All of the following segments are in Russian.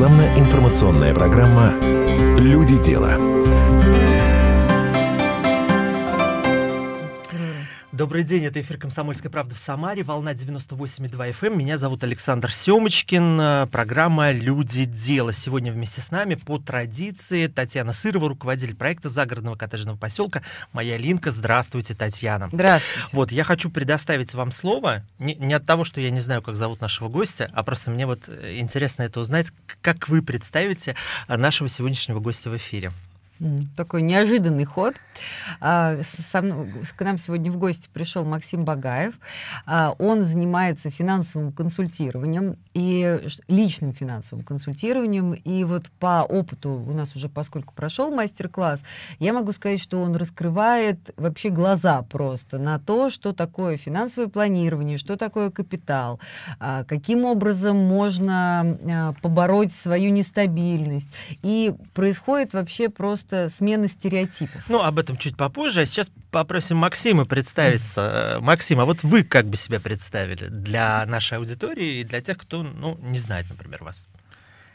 Рекламно-информационная программа «Люди дела». Добрый день, это эфир «Комсомольской правды» в Самаре, волна 98,2 FM. Эм. Меня зовут Александр Семочкин, программа «Люди. Дело». Сегодня вместе с нами по традиции Татьяна Сырова, руководитель проекта загородного коттеджного поселка «Моя Линка». Здравствуйте, Татьяна. Здравствуйте. Вот, я хочу предоставить вам слово, не, не от того, что я не знаю, как зовут нашего гостя, а просто мне вот интересно это узнать, как вы представите нашего сегодняшнего гостя в эфире. Такой неожиданный ход. А, со мной, к нам сегодня в гости пришел Максим Багаев. А, он занимается финансовым консультированием и личным финансовым консультированием. И вот по опыту у нас уже, поскольку прошел мастер-класс, я могу сказать, что он раскрывает вообще глаза просто на то, что такое финансовое планирование, что такое капитал, а, каким образом можно побороть свою нестабильность. И происходит вообще просто просто смена стереотипов. Ну, об этом чуть попозже. А сейчас попросим Максима представиться. Э, Максим, а вот вы как бы себя представили для нашей аудитории и для тех, кто ну, не знает, например, вас?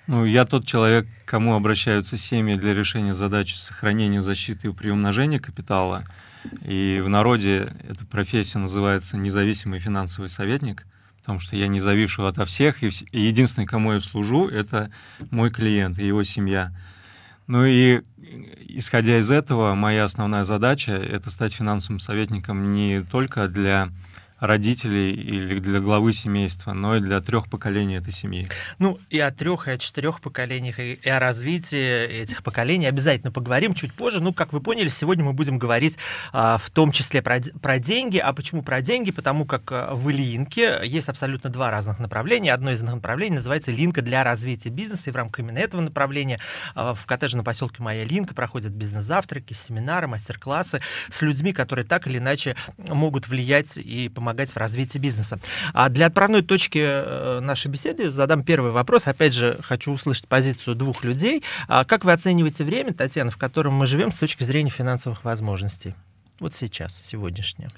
Ну, я тот человек, к кому обращаются семьи для решения задачи сохранения, защиты и приумножения капитала. И в народе эта профессия называется независимый финансовый советник, потому что я не завишу ото всех, и единственный, кому я служу, это мой клиент и его семья. Ну и исходя из этого, моя основная задача — это стать финансовым советником не только для родителей или для главы семейства, но и для трех поколений этой семьи. Ну, и о трех, и о четырех поколениях, и о развитии этих поколений обязательно поговорим чуть позже. Ну, как вы поняли, сегодня мы будем говорить а, в том числе про, про деньги. А почему про деньги? Потому как а, в Ильинке есть абсолютно два разных направления. Одно из направлений называется «Линка для развития бизнеса», и в рамках именно этого направления а, в коттеджном поселке «Моя Линка» проходят бизнес-завтраки, семинары, мастер-классы с людьми, которые так или иначе могут влиять и помогать помогать в развитии бизнеса. А для отправной точки э, нашей беседы задам первый вопрос. Опять же, хочу услышать позицию двух людей. А как вы оцениваете время, Татьяна, в котором мы живем с точки зрения финансовых возможностей? Вот сейчас, сегодняшнее.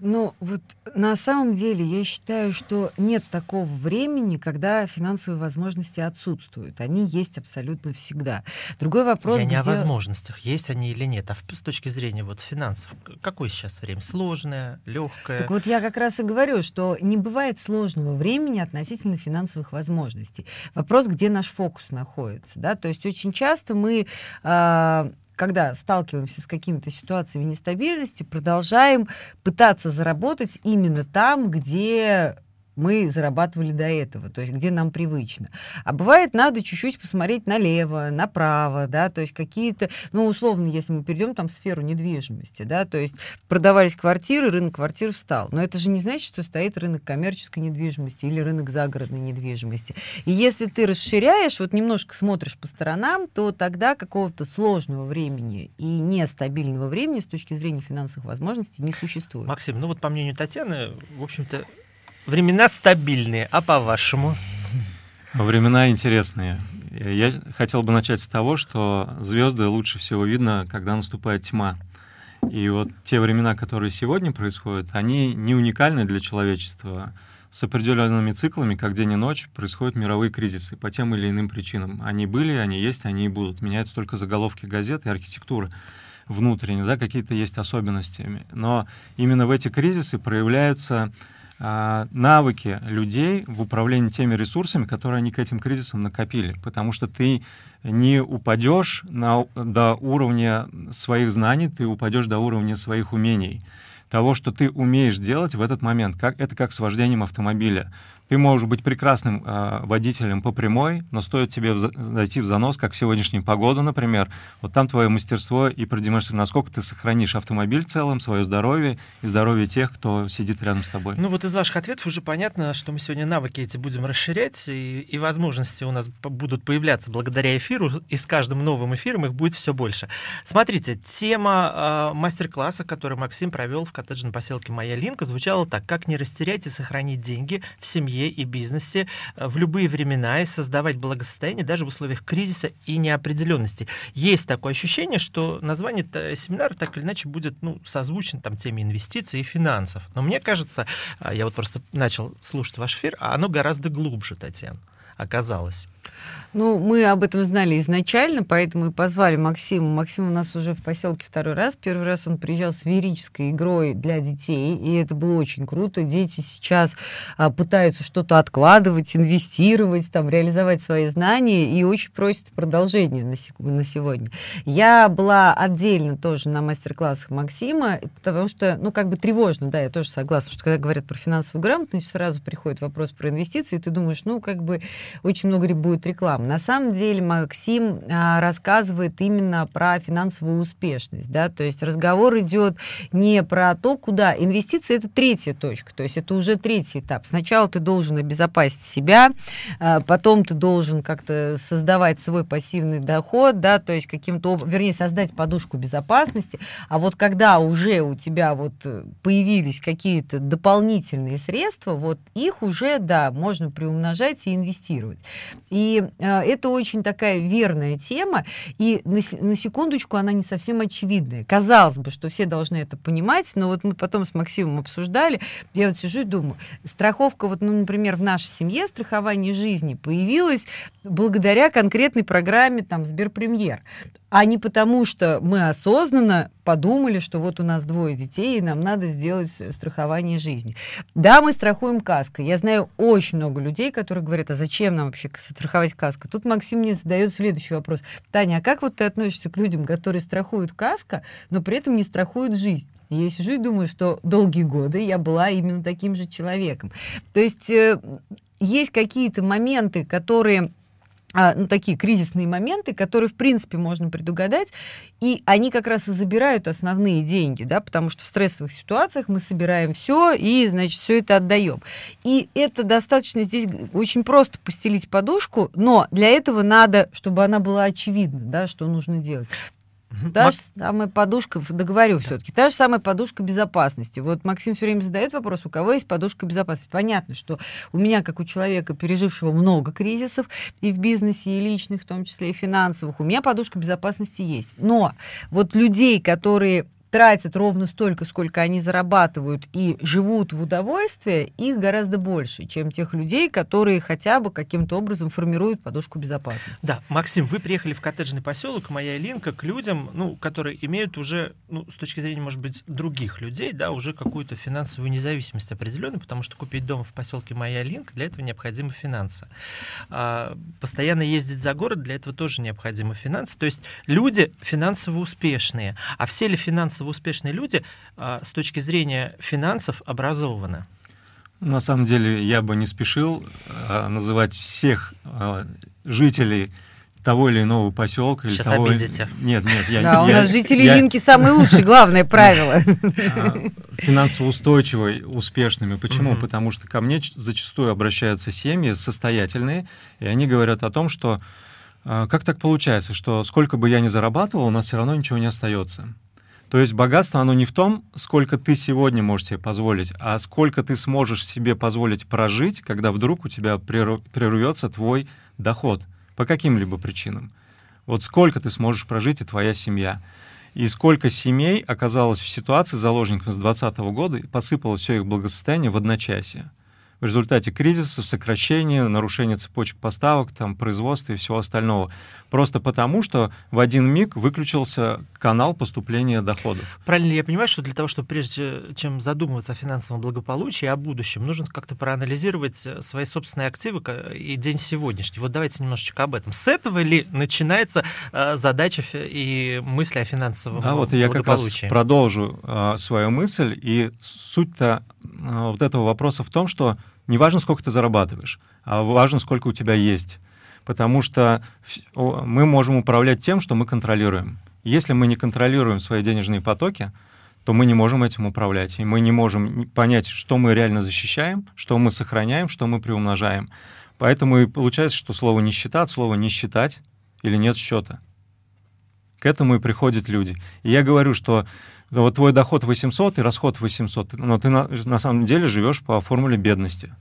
Ну, вот на самом деле я считаю, что нет такого времени, когда финансовые возможности отсутствуют. Они есть абсолютно всегда. Другой вопрос... Я не где... о возможностях, есть они или нет, а с точки зрения вот финансов, какое сейчас время? Сложное, легкое? Так вот я как раз и говорю, что не бывает сложного времени относительно финансовых возможностей. Вопрос, где наш фокус находится. Да? То есть очень часто мы э, когда сталкиваемся с какими-то ситуациями нестабильности, продолжаем пытаться заработать именно там, где мы зарабатывали до этого, то есть где нам привычно. А бывает, надо чуть-чуть посмотреть налево, направо, да, то есть какие-то, ну, условно, если мы перейдем там в сферу недвижимости, да, то есть продавались квартиры, рынок квартир встал. Но это же не значит, что стоит рынок коммерческой недвижимости или рынок загородной недвижимости. И если ты расширяешь, вот немножко смотришь по сторонам, то тогда какого-то сложного времени и нестабильного времени с точки зрения финансовых возможностей не существует. Максим, ну вот по мнению Татьяны, в общем-то, Времена стабильные, а по-вашему? Времена интересные. Я хотел бы начать с того, что звезды лучше всего видно, когда наступает тьма. И вот те времена, которые сегодня происходят, они не уникальны для человечества. С определенными циклами, как день и ночь, происходят мировые кризисы по тем или иным причинам. Они были, они есть, они и будут. Меняются только заголовки газет и архитектура внутренне, да, какие-то есть особенности. Но именно в эти кризисы проявляются навыки людей в управлении теми ресурсами, которые они к этим кризисам накопили, потому что ты не упадешь на, до уровня своих знаний, ты упадешь до уровня своих умений того, что ты умеешь делать в этот момент. Как, это как с вождением автомобиля. Ты можешь быть прекрасным э, водителем по прямой, но стоит тебе в, зайти в занос, как в сегодняшнюю погоду, например, вот там твое мастерство и продемонстрирует, насколько ты сохранишь автомобиль целым, свое здоровье и здоровье тех, кто сидит рядом с тобой. Ну вот из ваших ответов уже понятно, что мы сегодня навыки эти будем расширять, и, и возможности у нас будут появляться благодаря эфиру, и с каждым новым эфиром их будет все больше. Смотрите, тема э, мастер-класса, который Максим провел в коттеджном поселке «Моя Линка», звучала так, как не растерять и сохранить деньги в семье и бизнесе э, в любые времена и создавать благосостояние даже в условиях кризиса и неопределенности. Есть такое ощущение, что название семинара так или иначе будет ну, созвучно там, теме инвестиций и финансов. Но мне кажется, а, я вот просто начал слушать ваш эфир, а оно гораздо глубже, Татьяна оказалось. Ну, мы об этом знали изначально, поэтому и позвали Максима. Максим у нас уже в поселке второй раз. Первый раз он приезжал с верической игрой для детей, и это было очень круто. Дети сейчас а, пытаются что-то откладывать, инвестировать, там, реализовать свои знания, и очень просят продолжения на, сек- на сегодня. Я была отдельно тоже на мастер-классах Максима, потому что, ну, как бы тревожно, да, я тоже согласна, что когда говорят про финансовую грамотность, сразу приходит вопрос про инвестиции, и ты думаешь, ну, как бы очень много будет рекламы вам. На самом деле Максим а, рассказывает именно про финансовую успешность, да, то есть разговор идет не про то, куда инвестиции это третья точка, то есть это уже третий этап. Сначала ты должен обезопасить себя, а, потом ты должен как-то создавать свой пассивный доход, да, то есть каким-то, вернее, создать подушку безопасности, а вот когда уже у тебя вот появились какие-то дополнительные средства, вот их уже, да, можно приумножать и инвестировать. И а, это очень такая верная тема, и на, на секундочку она не совсем очевидная. Казалось бы, что все должны это понимать, но вот мы потом с Максимом обсуждали, я вот сижу и думаю, страховка, вот, ну, например, в нашей семье страхование жизни появилась благодаря конкретной программе там Сберпремьер а не потому, что мы осознанно подумали, что вот у нас двое детей, и нам надо сделать страхование жизни. Да, мы страхуем каской. Я знаю очень много людей, которые говорят, а зачем нам вообще страховать каско? Тут Максим мне задает следующий вопрос. Таня, а как вот ты относишься к людям, которые страхуют каска, но при этом не страхуют жизнь? я сижу и думаю, что долгие годы я была именно таким же человеком. То есть э, есть какие-то моменты, которые а, ну, такие кризисные моменты, которые, в принципе, можно предугадать, и они как раз и забирают основные деньги, да, потому что в стрессовых ситуациях мы собираем все и, значит, все это отдаем. И это достаточно здесь очень просто постелить подушку, но для этого надо, чтобы она была очевидна, да, что нужно делать. Та Мак... же самая подушка, договорю да. все-таки, та же самая подушка безопасности. Вот Максим все время задает вопрос, у кого есть подушка безопасности. Понятно, что у меня, как у человека, пережившего много кризисов и в бизнесе, и личных, в том числе и финансовых, у меня подушка безопасности есть. Но вот людей, которые тратят ровно столько, сколько они зарабатывают и живут в удовольствие, их гораздо больше, чем тех людей, которые хотя бы каким-то образом формируют подушку безопасности. Да, Максим, вы приехали в коттеджный поселок, моя Линка, к людям, ну, которые имеют уже, ну, с точки зрения, может быть, других людей, да, уже какую-то финансовую независимость определенную, потому что купить дом в поселке Моя Линка, для этого необходимы финансы. А, постоянно ездить за город, для этого тоже необходимы финансы. То есть люди финансово успешные. А все ли финансово финансово успешные люди а, с точки зрения финансов образованы? На самом деле я бы не спешил а, называть всех а, жителей того или иного поселка. Сейчас или того... обидите. Нет, нет. Я, да, я, у нас жители я... Линки самые лучшие, главное правило. Финансово устойчивые, успешными. Почему? Потому что ко мне зачастую обращаются семьи состоятельные, и они говорят о том, что как так получается, что сколько бы я ни зарабатывал, у нас все равно ничего не остается. То есть богатство, оно не в том, сколько ты сегодня можешь себе позволить, а сколько ты сможешь себе позволить прожить, когда вдруг у тебя прервется твой доход по каким-либо причинам. Вот сколько ты сможешь прожить и твоя семья. И сколько семей оказалось в ситуации заложником с 2020 года и посыпало все их благосостояние в одночасье в результате кризисов, сокращения, нарушения цепочек поставок, там, производства и всего остального. Просто потому, что в один миг выключился канал поступления доходов. Правильно ли я понимаю, что для того, чтобы прежде чем задумываться о финансовом благополучии, о будущем, нужно как-то проанализировать э, свои собственные активы и день сегодняшний. Вот давайте немножечко об этом. С этого ли начинается э, задача и мысли о финансовом да, вот я как раз продолжу э, свою мысль. И суть-то э, вот этого вопроса в том, что не важно, сколько ты зарабатываешь, а важно, сколько у тебя есть. Потому что мы можем управлять тем, что мы контролируем. Если мы не контролируем свои денежные потоки, то мы не можем этим управлять. И мы не можем понять, что мы реально защищаем, что мы сохраняем, что мы приумножаем. Поэтому и получается, что слово «нищета» от слова «не считать» или «нет счета». К этому и приходят люди. И я говорю, что вот твой доход 800 и расход 800, но ты на, на самом деле живешь по формуле бедности,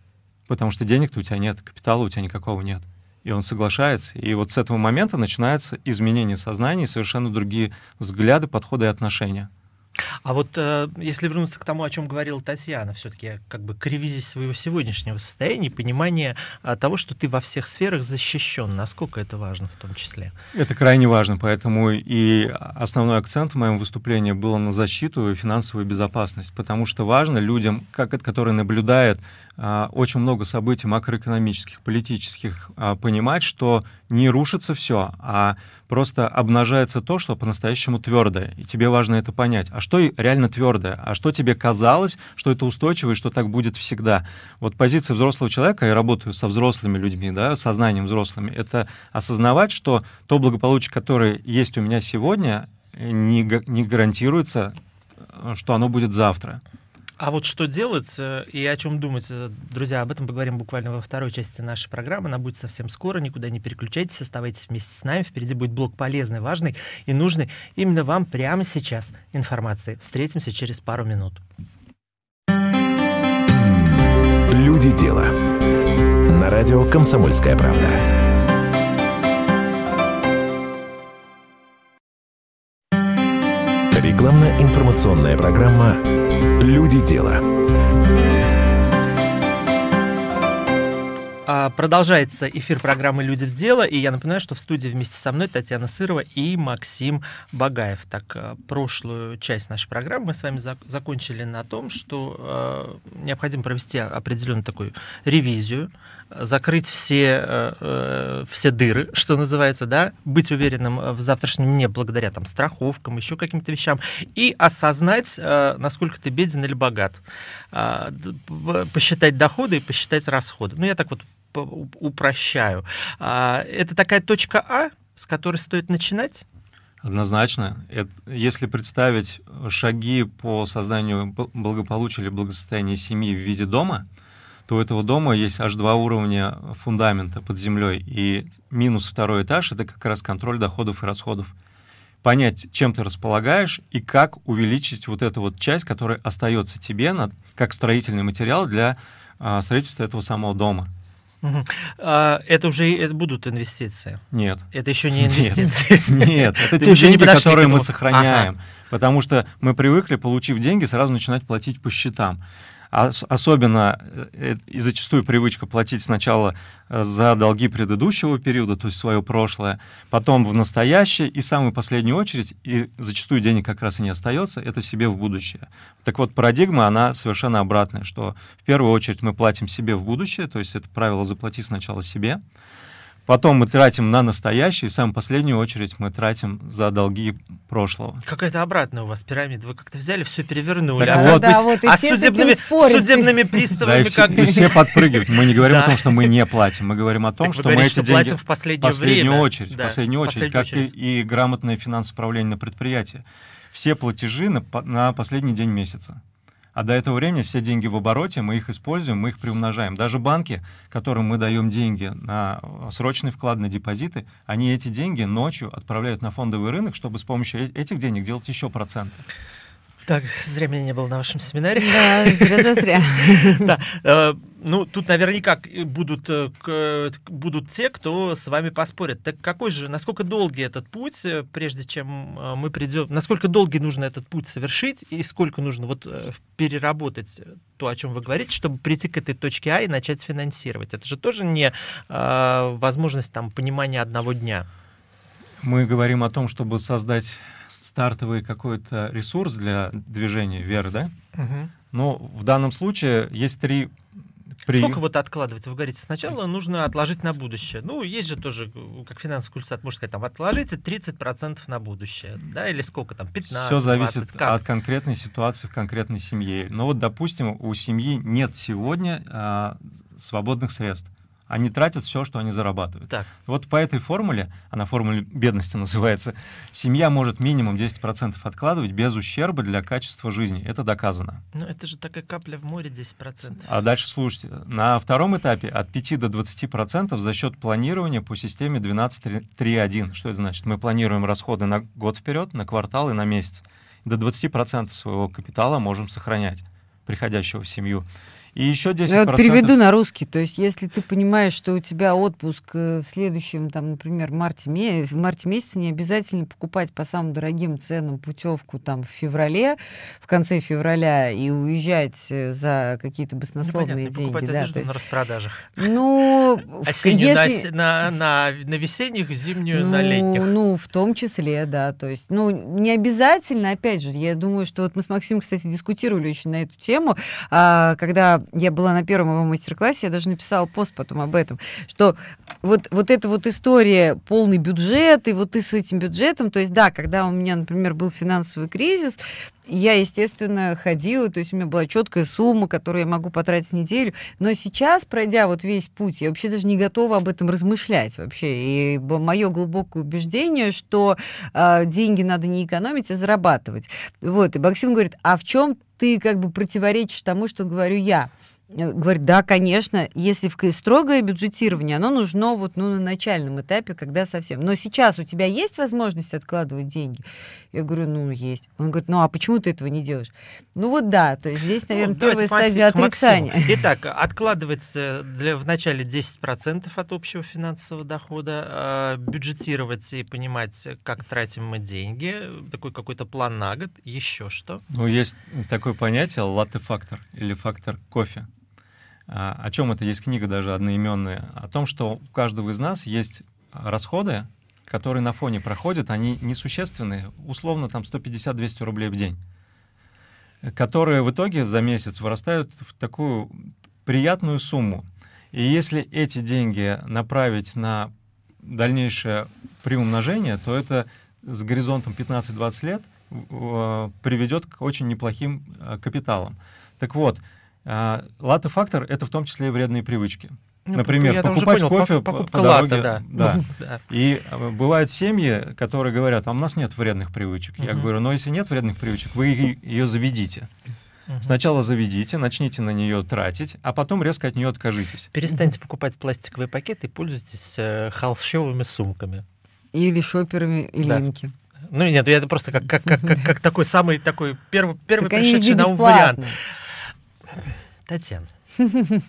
потому что денег-то у тебя нет, капитала у тебя никакого нет. И он соглашается. И вот с этого момента начинается изменение сознания и совершенно другие взгляды, подходы и отношения. А вот э, если вернуться к тому, о чем говорила Татьяна, все-таки как бы к ревизии своего сегодняшнего состояния, понимание э, того, что ты во всех сферах защищен, насколько это важно в том числе? Это крайне важно, поэтому и основной акцент в моем выступлении был на защиту и финансовую безопасность, потому что важно людям, как, которые наблюдают а, очень много событий макроэкономических, политических, а, понимать, что не рушится все, а просто обнажается то, что по-настоящему твердое. И тебе важно это понять. А что реально твердое? А что тебе казалось, что это устойчиво и что так будет всегда? Вот позиция взрослого человека, я работаю со взрослыми людьми, да, сознанием взрослыми, это осознавать, что то благополучие, которое есть у меня сегодня, не, не гарантируется, что оно будет завтра. А вот что делать э, и о чем думать, э, друзья, об этом поговорим буквально во второй части нашей программы. Она будет совсем скоро, никуда не переключайтесь, оставайтесь вместе с нами. Впереди будет блок полезный, важный и нужный именно вам прямо сейчас информации. Встретимся через пару минут. Люди дела. На радио «Комсомольская правда». Рекламно-информационная программа «Люди дела». А, продолжается эфир программы «Люди в дело», и я напоминаю, что в студии вместе со мной Татьяна Сырова и Максим Багаев. Так, а, прошлую часть нашей программы мы с вами закончили на том, что э, необходимо провести определенную такую ревизию закрыть все, э, э, все дыры, что называется, да, быть уверенным в завтрашнем дне благодаря там страховкам, еще каким-то вещам, и осознать, э, насколько ты беден или богат, а, посчитать доходы и посчитать расходы. Ну, я так вот упрощаю. А, это такая точка А, с которой стоит начинать? Однозначно. Это, если представить шаги по созданию благополучия или благосостояния семьи в виде дома, то у этого дома есть аж два уровня фундамента под землей. И минус второй этаж — это как раз контроль доходов и расходов. Понять, чем ты располагаешь и как увеличить вот эту вот часть, которая остается тебе на, как строительный материал для а, строительства этого самого дома. Угу. А, это уже это будут инвестиции? Нет. Это еще не инвестиции? Нет, это те деньги, которые мы сохраняем. Потому что мы привыкли, получив деньги, сразу начинать платить по счетам особенно э, и зачастую привычка платить сначала э, за долги предыдущего периода, то есть свое прошлое, потом в настоящее, и в самую последнюю очередь, и зачастую денег как раз и не остается, это себе в будущее. Так вот, парадигма, она совершенно обратная, что в первую очередь мы платим себе в будущее, то есть это правило «заплати сначала себе», Потом мы тратим на настоящее, и в самую последнюю очередь мы тратим за долги прошлого. Какая-то обратная у вас пирамида. Вы как-то взяли, все перевернули. Так а вот, да, вот, а судебными, судебными приставами да, и как все, и все подпрыгивают. Мы не говорим о том, что мы не платим. Мы говорим о том, что мы эти деньги... платим в последнее последнюю время. очередь. Да, последнюю очередь, как и, грамотное финансовое управление на предприятии. Все платежи на, на последний день месяца. А до этого времени все деньги в обороте, мы их используем, мы их приумножаем. Даже банки, которым мы даем деньги на срочный вклад, на депозиты, они эти деньги ночью отправляют на фондовый рынок, чтобы с помощью э, этих денег делать еще проценты. Так, зря меня не было на вашем семинаре. Да, зря зря. Да, э, ну, тут наверняка будут, э, будут те, кто с вами поспорит. Так какой же, насколько долгий этот путь, э, прежде чем мы придем, насколько долгий нужно этот путь совершить и сколько нужно вот переработать то, о чем вы говорите, чтобы прийти к этой точке А и начать финансировать? Это же тоже не возможность там понимания одного дня. Мы говорим о том, чтобы создать стартовый какой-то ресурс для движения вверх, да? Угу. Но в данном случае есть три при... Сколько вот откладывать? Вы говорите, сначала нужно отложить на будущее. Ну, есть же тоже, как финансовый культурат, можно сказать, там, отложите 30% на будущее, да, или сколько там, 15 Все зависит как? от конкретной ситуации в конкретной семье. Но вот, допустим, у семьи нет сегодня а, свободных средств они тратят все, что они зарабатывают. Так. Вот по этой формуле, она формуле бедности называется, семья может минимум 10% откладывать без ущерба для качества жизни. Это доказано. Ну, это же такая капля в море 10%. А дальше слушайте. На втором этапе от 5 до 20% за счет планирования по системе 12.3.1. Что это значит? Мы планируем расходы на год вперед, на квартал и на месяц. До 20% своего капитала можем сохранять, приходящего в семью. И еще 10%... Я вот переведу на русский. То есть, если ты понимаешь, что у тебя отпуск э, в следующем, там, например, марте, в марте месяце, не обязательно покупать по самым дорогим ценам путевку там в феврале, в конце февраля, и уезжать э, за какие-то баснословные ну, деньги. Покупать да, одежду есть, на распродажах. Ну, Осеннюю если... на, на, на, на весенних, зимнюю ну, на летних. Ну, в том числе, да. То есть, ну, не обязательно, опять же, я думаю, что вот мы с Максимом, кстати, дискутировали очень на эту тему, а, когда я была на первом его мастер-классе, я даже написала пост потом об этом, что вот, вот эта вот история полный бюджет, и вот ты с этим бюджетом, то есть, да, когда у меня, например, был финансовый кризис, я, естественно, ходила, то есть у меня была четкая сумма, которую я могу потратить неделю. Но сейчас, пройдя вот весь путь, я вообще даже не готова об этом размышлять вообще. И мое глубокое убеждение, что э, деньги надо не экономить, а зарабатывать. Вот. И Максим говорит, а в чем ты как бы противоречишь тому, что говорю я? Э, говорит, да, конечно, если в строгое бюджетирование, оно нужно вот ну, на начальном этапе, когда совсем. Но сейчас у тебя есть возможность откладывать деньги? Я говорю, ну, есть. Он говорит, ну, а почему ты этого не делаешь? Ну, вот да, то есть здесь, наверное, ну, первая стадия отрицания. Итак, откладывается для, в начале 10% от общего финансового дохода, э, бюджетировать и понимать, как тратим мы деньги, такой какой-то план на год, еще что? Ну, есть такое понятие латте-фактор или фактор кофе. А, о чем это есть книга даже одноименная? О том, что у каждого из нас есть расходы, которые на фоне проходят, они несущественные, условно там 150-200 рублей в день, которые в итоге за месяц вырастают в такую приятную сумму. И если эти деньги направить на дальнейшее приумножение, то это с горизонтом 15-20 лет приведет к очень неплохим э, капиталам. Так вот, а, латте-фактор — это в том числе и вредные привычки. Ну, Например, я покупать понял, кофе покупка по дороге. Латте, да. Да. Ну. И а, бывают семьи, которые говорят, а у нас нет вредных привычек. Я говорю, но если нет вредных привычек, вы ее заведите. Сначала заведите, начните на нее тратить, а потом резко от нее откажитесь. Перестаньте покупать пластиковые пакеты и пользуйтесь э, холщовыми сумками. Или шоперами и да. линки. Ну нет, это просто как, как, как, как, как такой самый такой первый, первый пришедший на ум вариант. Татьяна,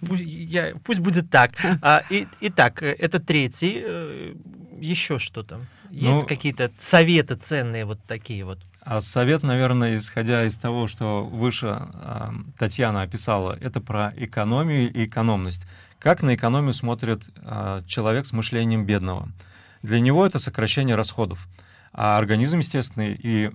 пусть, я, пусть будет так. А, и, итак, это третий. Э, еще что-то? Есть ну, какие-то советы ценные вот такие вот? А совет, наверное, исходя из того, что выше э, Татьяна описала, это про экономию и экономность. Как на экономию смотрит э, человек с мышлением бедного? Для него это сокращение расходов. А организм, естественно, и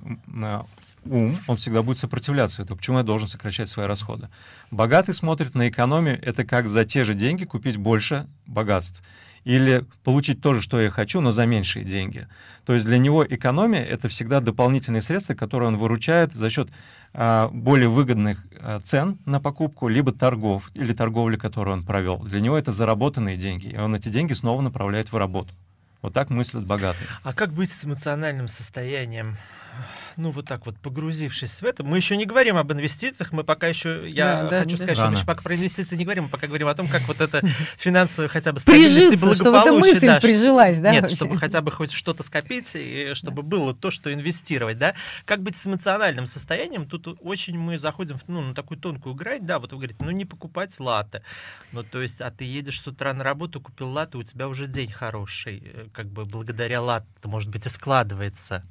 ум, он всегда будет сопротивляться этому. Почему я должен сокращать свои расходы? Богатый смотрит на экономию, это как за те же деньги купить больше богатств. Или получить то же, что я хочу, но за меньшие деньги. То есть для него экономия — это всегда дополнительные средства, которые он выручает за счет а, более выгодных а, цен на покупку, либо торгов, или торговли, которую он провел. Для него это заработанные деньги, и он эти деньги снова направляет в работу. Вот так мыслят богатые. А как быть с эмоциональным состоянием? Ну, вот так вот погрузившись в это, мы еще не говорим об инвестициях, мы пока еще, я да, хочу да, сказать, да. что мы еще пока про инвестиции не говорим, мы пока говорим о том, как вот это финансовое хотя бы стабильность и благополучие. да, прижилась, да? Нет, вообще? чтобы хотя бы хоть что-то скопить, и чтобы да. было то, что инвестировать, да. Как быть с эмоциональным состоянием? Тут очень мы заходим ну, на такую тонкую грань, да, вот вы говорите, ну, не покупать латы. Ну, то есть, а ты едешь с утра на работу, купил латы, у тебя уже день хороший, э, как бы благодаря латте, может быть, и складывается.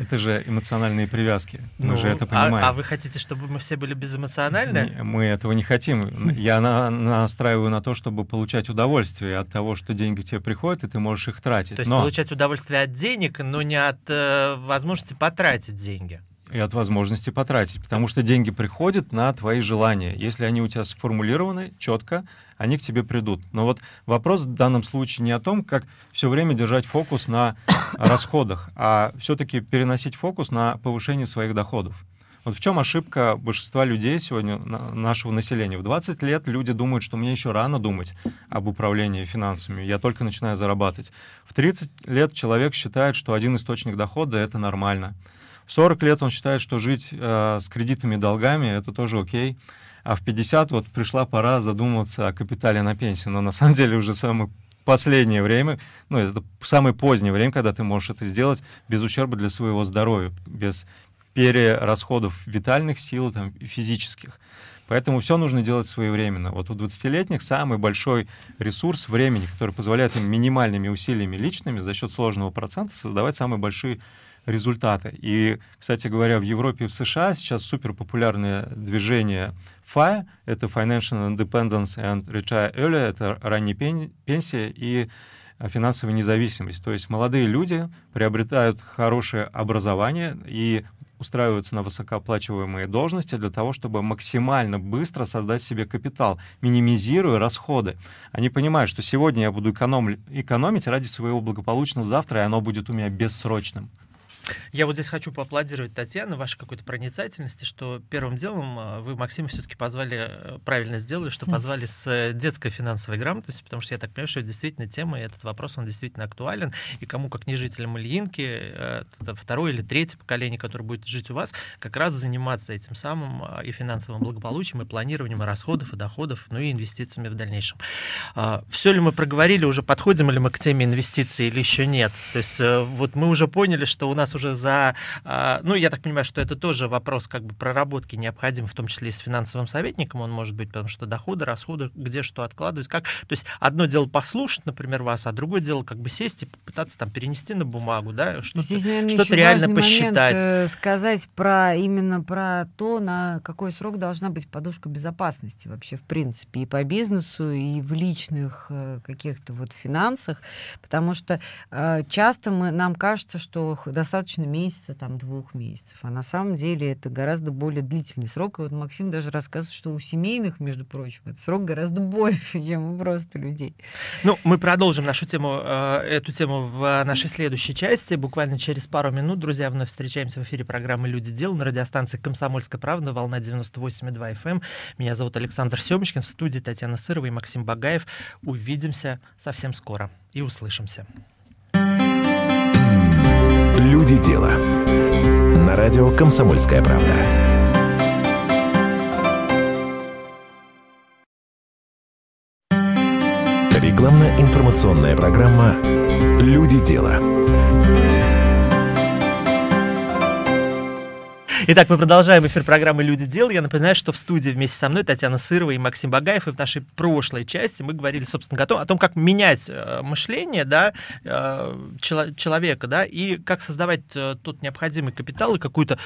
Это же эмоциональные привязки. Мы ну, же это понимаем. А, а вы хотите, чтобы мы все были безэмоциональны? Мы этого не хотим. Я на, настраиваю на то, чтобы получать удовольствие от того, что деньги тебе приходят, и ты можешь их тратить. То есть но... получать удовольствие от денег, но не от э, возможности потратить деньги и от возможности потратить, потому что деньги приходят на твои желания. Если они у тебя сформулированы четко, они к тебе придут. Но вот вопрос в данном случае не о том, как все время держать фокус на расходах, а все-таки переносить фокус на повышение своих доходов. Вот в чем ошибка большинства людей сегодня, нашего населения? В 20 лет люди думают, что мне еще рано думать об управлении финансами, я только начинаю зарабатывать. В 30 лет человек считает, что один источник дохода — это нормально. 40 лет он считает, что жить э, с кредитами и долгами это тоже окей. А в 50 вот пришла пора задумываться о капитале на пенсию. Но на самом деле уже самое последнее время, ну, это самое позднее время, когда ты можешь это сделать без ущерба для своего здоровья, без перерасходов витальных сил, там, физических. Поэтому все нужно делать своевременно. Вот у 20-летних самый большой ресурс времени, который позволяет им минимальными усилиями личными за счет сложного процента создавать самые большие результаты. И, кстати говоря, в Европе и в США сейчас супер популярное движение FIRE, это Financial Independence and Retire Early, это ранняя пенсия и финансовая независимость. То есть молодые люди приобретают хорошее образование и устраиваются на высокооплачиваемые должности для того, чтобы максимально быстро создать себе капитал, минимизируя расходы. Они понимают, что сегодня я буду эконом... экономить ради своего благополучного завтра, и оно будет у меня бессрочным. Я вот здесь хочу поаплодировать Татьяне, вашей какой-то проницательности, что первым делом а, вы, Максим, все-таки позвали, э, правильно сделали, что позвали с э, детской финансовой грамотностью, потому что я так понимаю, что это действительно тема, и этот вопрос, он действительно актуален, и кому, как не жителям Ильинки, э, это второе или третье поколение, которое будет жить у вас, как раз заниматься этим самым а, и финансовым благополучием, и планированием расходов, и доходов, ну и инвестициями в дальнейшем. А, Все ли мы проговорили, уже подходим ли мы к теме инвестиций или еще нет? То есть вот мы уже поняли, что у нас уже за... А, ну, я так понимаю, что это тоже вопрос как бы проработки необходим, в том числе и с финансовым советником. Он может быть, потому что доходы, расходы, где что откладывать, как... То есть одно дело послушать, например, вас, а другое дело как бы сесть и попытаться там перенести на бумагу, да, что-то, что-то реально посчитать. Момент, э, сказать про именно про то, на какой срок должна быть подушка безопасности вообще в принципе и по бизнесу, и в личных э, каких-то вот финансах, потому что э, часто мы, нам кажется, что достаточно достаточно месяца, там, двух месяцев. А на самом деле это гораздо более длительный срок. И вот Максим даже рассказывает, что у семейных, между прочим, этот срок гораздо больше, чем у просто людей. Ну, мы продолжим нашу тему, э, эту тему в нашей следующей части. Буквально через пару минут, друзья, вновь встречаемся в эфире программы «Люди дел» на радиостанции «Комсомольская правда», волна 98,2 FM. Эм. Меня зовут Александр Семочкин, в студии Татьяна Сырова и Максим Багаев. Увидимся совсем скоро и услышимся. Люди дела. На радио Комсомольская правда. Рекламно-информационная программа Люди дела. Итак, мы продолжаем эфир программы «Люди дел». Я напоминаю, что в студии вместе со мной Татьяна Сырова и Максим Багаев. И в нашей прошлой части мы говорили, собственно, о том, о том как менять э, мышление да, э, человека, да, и как создавать э, тот необходимый капитал и какую-то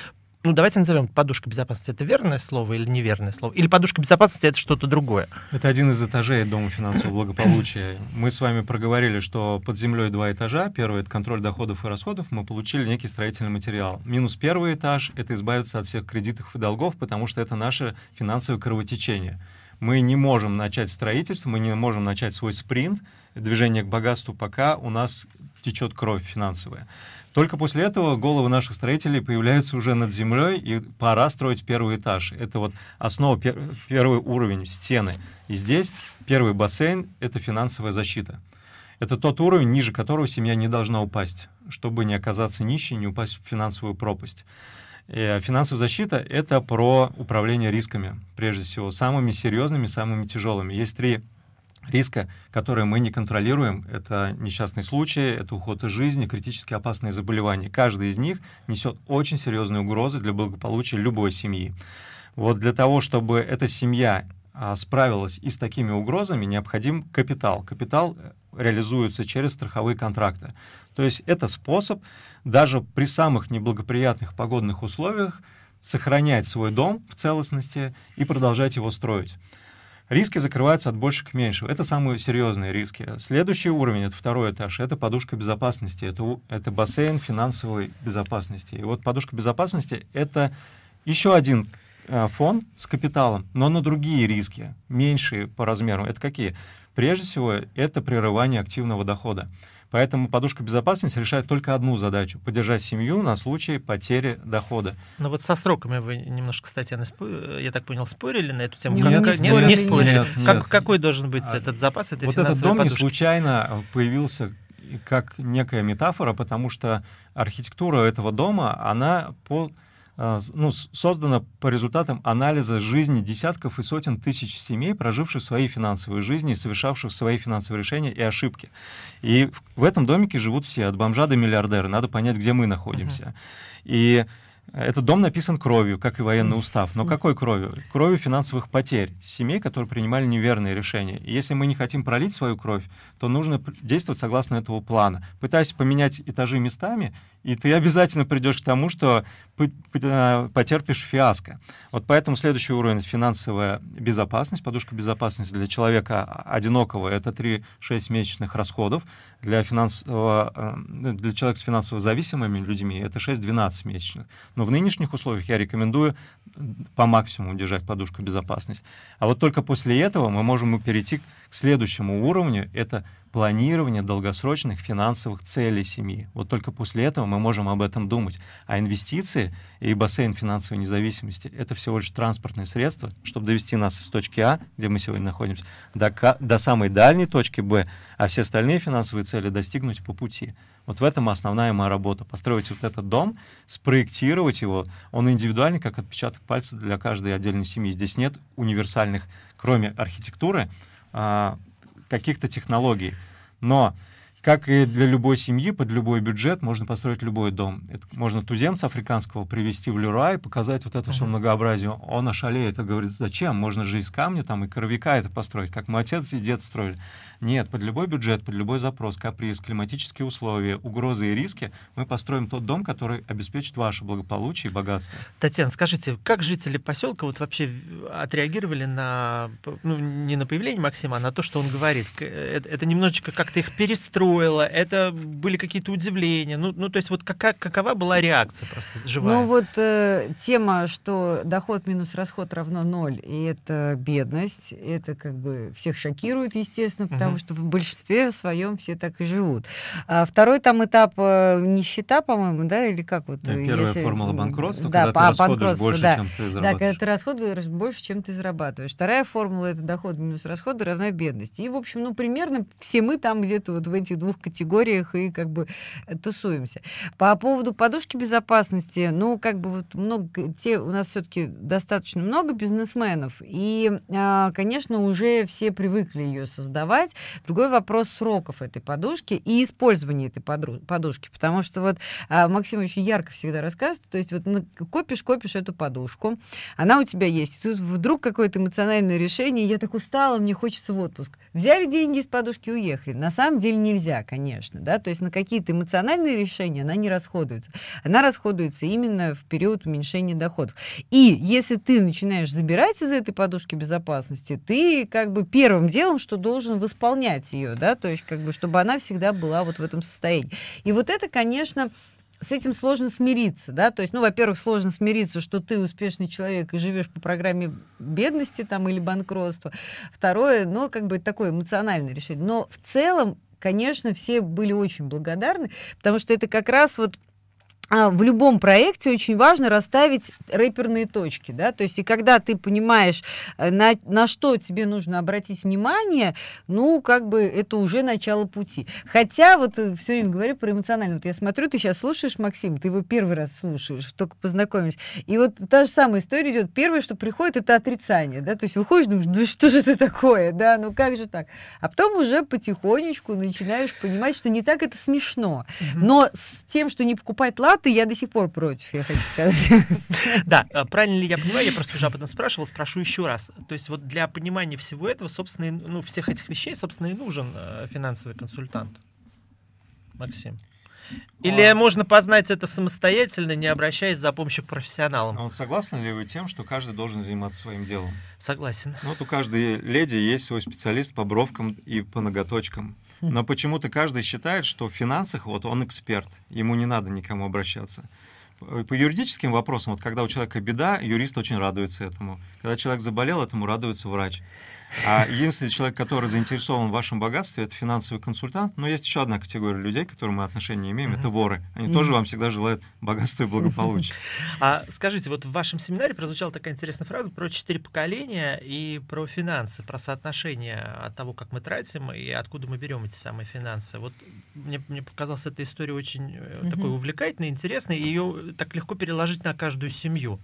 ну, давайте назовем подушка безопасности. Это верное слово или неверное слово? Или подушка безопасности это что-то другое? Это один из этажей Дома финансового благополучия. Мы с вами проговорили, что под землей два этажа. Первый — это контроль доходов и расходов. Мы получили некий строительный материал. Минус первый этаж — это избавиться от всех кредитов и долгов, потому что это наше финансовое кровотечение. Мы не можем начать строительство, мы не можем начать свой спринт, движение к богатству, пока у нас течет кровь финансовая. Только после этого головы наших строителей появляются уже над землей, и пора строить первый этаж. Это вот основа, пер, первый уровень, стены. И здесь первый бассейн — это финансовая защита. Это тот уровень, ниже которого семья не должна упасть, чтобы не оказаться нищей, не упасть в финансовую пропасть. Э, финансовая защита — это про управление рисками, прежде всего, самыми серьезными, самыми тяжелыми. Есть три риска, которые мы не контролируем. Это несчастные случаи, это уход из жизни, критически опасные заболевания. Каждый из них несет очень серьезные угрозы для благополучия любой семьи. Вот для того, чтобы эта семья а, справилась и с такими угрозами, необходим капитал. Капитал э, реализуется через страховые контракты. То есть это способ даже при самых неблагоприятных погодных условиях сохранять свой дом в целостности и продолжать его строить. Риски закрываются от больших к меньшему. Это самые серьезные риски. Следующий уровень, это второй этаж, это подушка безопасности, это, это бассейн финансовой безопасности. И вот подушка безопасности — это еще один э, фон с капиталом, но на другие риски, меньшие по размеру. Это какие? Прежде всего, это прерывание активного дохода. Поэтому подушка безопасности решает только одну задачу — поддержать семью на случай потери дохода. Но вот со сроками вы немножко, кстати, я так понял, спорили на эту тему? Нет, как, не, спорили. не спорили. Нет, как, нет. Какой должен быть а, этот запас, этой Вот этот дом подушки? не случайно появился как некая метафора, потому что архитектура этого дома, она по ну, создана по результатам анализа жизни десятков и сотен тысяч семей, проживших свои финансовые жизни, совершавших свои финансовые решения и ошибки. И в этом домике живут все, от бомжа до миллиардера. Надо понять, где мы находимся. Uh-huh. И Этот дом написан кровью, как и военный устав. Но какой кровью? Кровью финансовых потерь семей, которые принимали неверные решения. И если мы не хотим пролить свою кровь, то нужно действовать согласно этого плана. Пытаясь поменять этажи местами, и ты обязательно придешь к тому, что э, потерпишь фиаско. Вот поэтому следующий уровень — финансовая безопасность, подушка безопасности для человека одинокого — это 3-6 месячных расходов. Для, финансового, э, для человека с финансово зависимыми людьми это 6-12 месячных. Но в нынешних условиях я рекомендую по максимуму держать подушку безопасности. А вот только после этого мы можем перейти к следующему уровню. Это планирование долгосрочных финансовых целей семьи. Вот только после этого мы можем об этом думать. А инвестиции и бассейн финансовой независимости — это всего лишь транспортное средство, чтобы довести нас из точки А, где мы сегодня находимся, до, до самой дальней точки Б, а все остальные финансовые цели достигнуть по пути. Вот в этом основная моя работа. Построить вот этот дом, спроектировать его. Он индивидуальный, как отпечаток пальца для каждой отдельной семьи. Здесь нет универсальных, кроме архитектуры, а, каких-то технологий. Но как и для любой семьи, под любой бюджет можно построить любой дом. Это можно туземца африканского привести в Люра и показать вот это все многообразие. Он ошалеет и говорит, зачем? Можно же из камня там и коровика это построить, как мой отец и дед строили. Нет, под любой бюджет, под любой запрос, каприз, климатические условия, угрозы и риски мы построим тот дом, который обеспечит ваше благополучие и богатство. Татьяна, скажите, как жители поселка вот вообще отреагировали на, ну, не на появление Максима, а на то, что он говорит? Это, это немножечко как-то их перестроило, это были какие-то удивления? Ну, ну то есть вот какая, какова была реакция просто живая? Ну вот э, тема, что доход минус расход равно ноль, и это бедность, это как бы всех шокирует, естественно, потому потому что в большинстве своем все так и живут. А второй там этап э, нищета, по-моему, да, или как вот? Да, первая если... формула банкротства, да, когда ты расходуешь больше, да. чем ты зарабатываешь. Да, когда ты расходуешь больше, чем ты зарабатываешь. Вторая формула — это доход минус расходы равна бедности. И, в общем, ну, примерно все мы там где-то вот в этих двух категориях и как бы э, тусуемся. По поводу подушки безопасности, ну, как бы вот много, те, у нас все-таки достаточно много бизнесменов, и, а, конечно, уже все привыкли ее создавать, Другой вопрос сроков этой подушки и использования этой подушки, потому что вот а, Максим очень ярко всегда рассказывает, то есть вот копишь, копишь эту подушку, она у тебя есть, тут вдруг какое-то эмоциональное решение, я так устала, мне хочется в отпуск. Взяли деньги из подушки, уехали. На самом деле нельзя, конечно, да, то есть на какие-то эмоциональные решения она не расходуется. Она расходуется именно в период уменьшения доходов. И если ты начинаешь забирать из этой подушки безопасности, ты как бы первым делом, что должен восполнять ее, да, то есть как бы, чтобы она всегда была вот в этом состоянии. И вот это, конечно, с этим сложно смириться, да, то есть, ну, во-первых, сложно смириться, что ты успешный человек и живешь по программе бедности там или банкротства. Второе, ну, как бы такое эмоциональное решение. Но в целом, конечно, все были очень благодарны, потому что это как раз вот в любом проекте очень важно расставить рэперные точки, да, то есть и когда ты понимаешь, э, на, на что тебе нужно обратить внимание, ну, как бы это уже начало пути. Хотя вот э, все время говорю про эмоционально, вот я смотрю, ты сейчас слушаешь Максим, ты его первый раз слушаешь, только познакомились, и вот та же самая история идет, первое, что приходит, это отрицание, да, то есть выходишь, думаешь, да что же это такое, да, ну как же так, а потом уже потихонечку начинаешь понимать, что не так это смешно, но с тем, что не покупать лад ты я до сих пор против, я хочу сказать. Да, а правильно ли я понимаю, я просто уже об этом спрашивал, спрошу еще раз. То есть вот для понимания всего этого, собственно, ну, всех этих вещей, собственно, и нужен э, финансовый консультант. Максим. Или а... можно познать это самостоятельно, не обращаясь за помощью к профессионалам? А вот согласны ли вы тем, что каждый должен заниматься своим делом? Согласен. Ну, вот у каждой леди есть свой специалист по бровкам и по ноготочкам. Но почему-то каждый считает, что в финансах вот он эксперт, ему не надо никому обращаться. По юридическим вопросам, вот когда у человека беда, юрист очень радуется этому. Когда человек заболел, этому радуется врач. А единственный человек, который заинтересован в вашем богатстве, это финансовый консультант. Но есть еще одна категория людей, к которым мы отношения имеем, mm-hmm. это воры. Они mm-hmm. тоже вам всегда желают богатства и благополучия. А скажите, вот в вашем семинаре прозвучала такая интересная фраза про четыре поколения и про финансы, про соотношение от того, как мы тратим и откуда мы берем эти самые финансы. Вот мне, мне показалась эта история очень mm-hmm. такой увлекательной, интересной, и ее так легко переложить на каждую семью.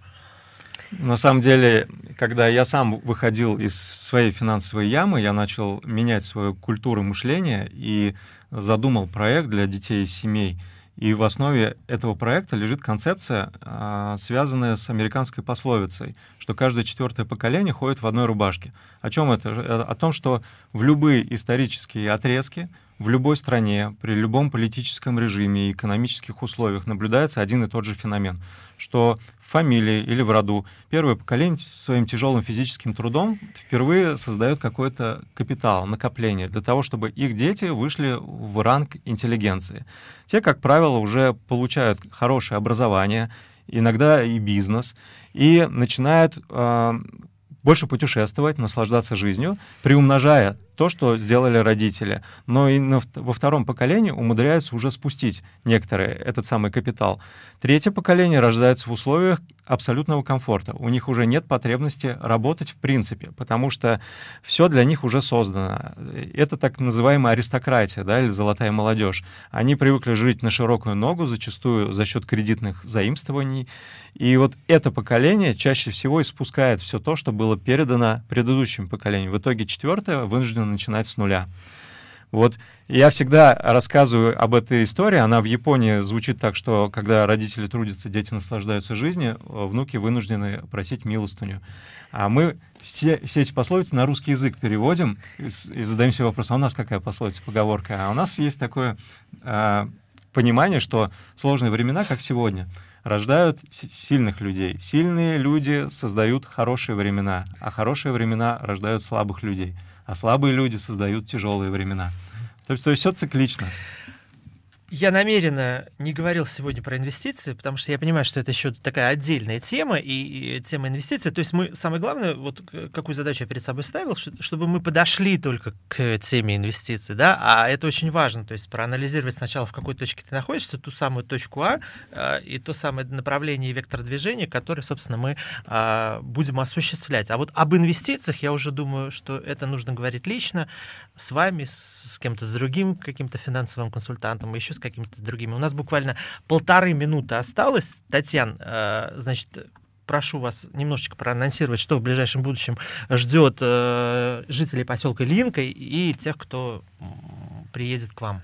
На самом деле, когда я сам выходил из своей финансовой ямы, я начал менять свою культуру мышления и задумал проект для детей и семей. И в основе этого проекта лежит концепция, а, связанная с американской пословицей, что каждое четвертое поколение ходит в одной рубашке. О чем это? Э, о том, что в любые исторические отрезки в любой стране, при любом политическом режиме и экономических условиях наблюдается один и тот же феномен, что фамилии или в роду первое поколение своим тяжелым физическим трудом впервые создает какой-то капитал, накопление для того, чтобы их дети вышли в ранг интеллигенции. Те, как правило, уже получают хорошее образование, иногда и бизнес, и начинают э, больше путешествовать, наслаждаться жизнью, приумножая то, что сделали родители. Но и на, во втором поколении умудряются уже спустить некоторые этот самый капитал. Третье поколение рождается в условиях абсолютного комфорта. У них уже нет потребности работать в принципе, потому что все для них уже создано. Это так называемая аристократия, да, или золотая молодежь. Они привыкли жить на широкую ногу, зачастую за счет кредитных заимствований. И вот это поколение чаще всего испускает все то, что было передано предыдущим поколениям. В итоге четвертое вынуждено начинать с нуля. Вот я всегда рассказываю об этой истории. Она в Японии звучит так, что когда родители трудятся, дети наслаждаются жизнью, внуки вынуждены просить милостыню. А мы все, все эти пословицы на русский язык переводим и, и задаем себе вопрос, а у нас какая пословица, поговорка? А у нас есть такое э, понимание, что сложные времена, как сегодня, рождают сильных людей. Сильные люди создают хорошие времена, а хорошие времена рождают слабых людей а слабые люди создают тяжелые времена. То есть, то есть все циклично. Я намеренно не говорил сегодня про инвестиции, потому что я понимаю, что это еще такая отдельная тема и, и тема инвестиций. То есть мы, самое главное, вот какую задачу я перед собой ставил, чтобы мы подошли только к теме инвестиций, да, а это очень важно, то есть проанализировать сначала, в какой точке ты находишься, ту самую точку А э, и то самое направление и вектор движения, который, собственно, мы э, будем осуществлять. А вот об инвестициях я уже думаю, что это нужно говорить лично с вами, с кем-то другим, каким-то финансовым консультантом, еще с какими-то другими. У нас буквально полторы минуты осталось. Татьяна, э, значит, прошу вас немножечко проанонсировать, что в ближайшем будущем ждет э, жителей поселка Линка и тех, кто приедет к вам.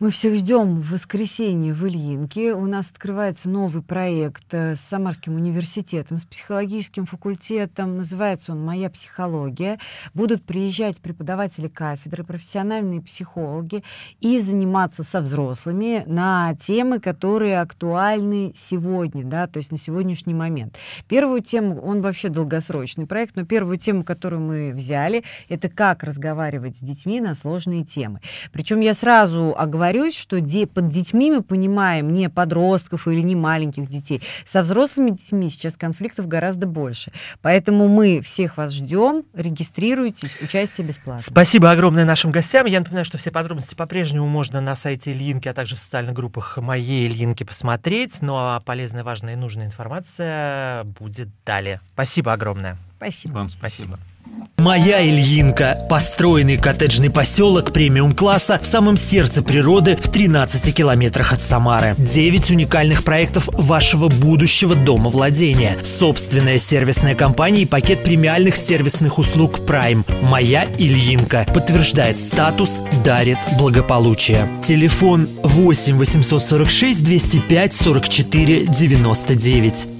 Мы всех ждем в воскресенье в Ильинке. У нас открывается новый проект э, с Самарским университетом, с психологическим факультетом. Называется он «Моя психология». Будут приезжать преподаватели кафедры, профессиональные психологи и заниматься со взрослыми на темы, которые актуальны сегодня, да, то есть на сегодняшний момент. Первую тему, он вообще долгосрочный проект, но первую тему, которую мы взяли, это как разговаривать с детьми на сложные темы. Причем я сразу оговорю оговорюсь, что де, под детьми мы понимаем не подростков или не маленьких детей. Со взрослыми детьми сейчас конфликтов гораздо больше. Поэтому мы всех вас ждем. Регистрируйтесь, участие бесплатно. Спасибо огромное нашим гостям. Я напоминаю, что все подробности по-прежнему можно на сайте Ильинки, а также в социальных группах моей Ильинки посмотреть. Ну а полезная, важная и нужная информация будет далее. Спасибо огромное. Спасибо. Вам спасибо. спасибо. Моя Ильинка. Построенный коттеджный поселок премиум-класса в самом сердце природы в 13 километрах от Самары. 9 уникальных проектов вашего будущего дома владения. Собственная сервисная компания и пакет премиальных сервисных услуг Prime. Моя Ильинка. Подтверждает статус, дарит благополучие. Телефон 8 846 205 44 99.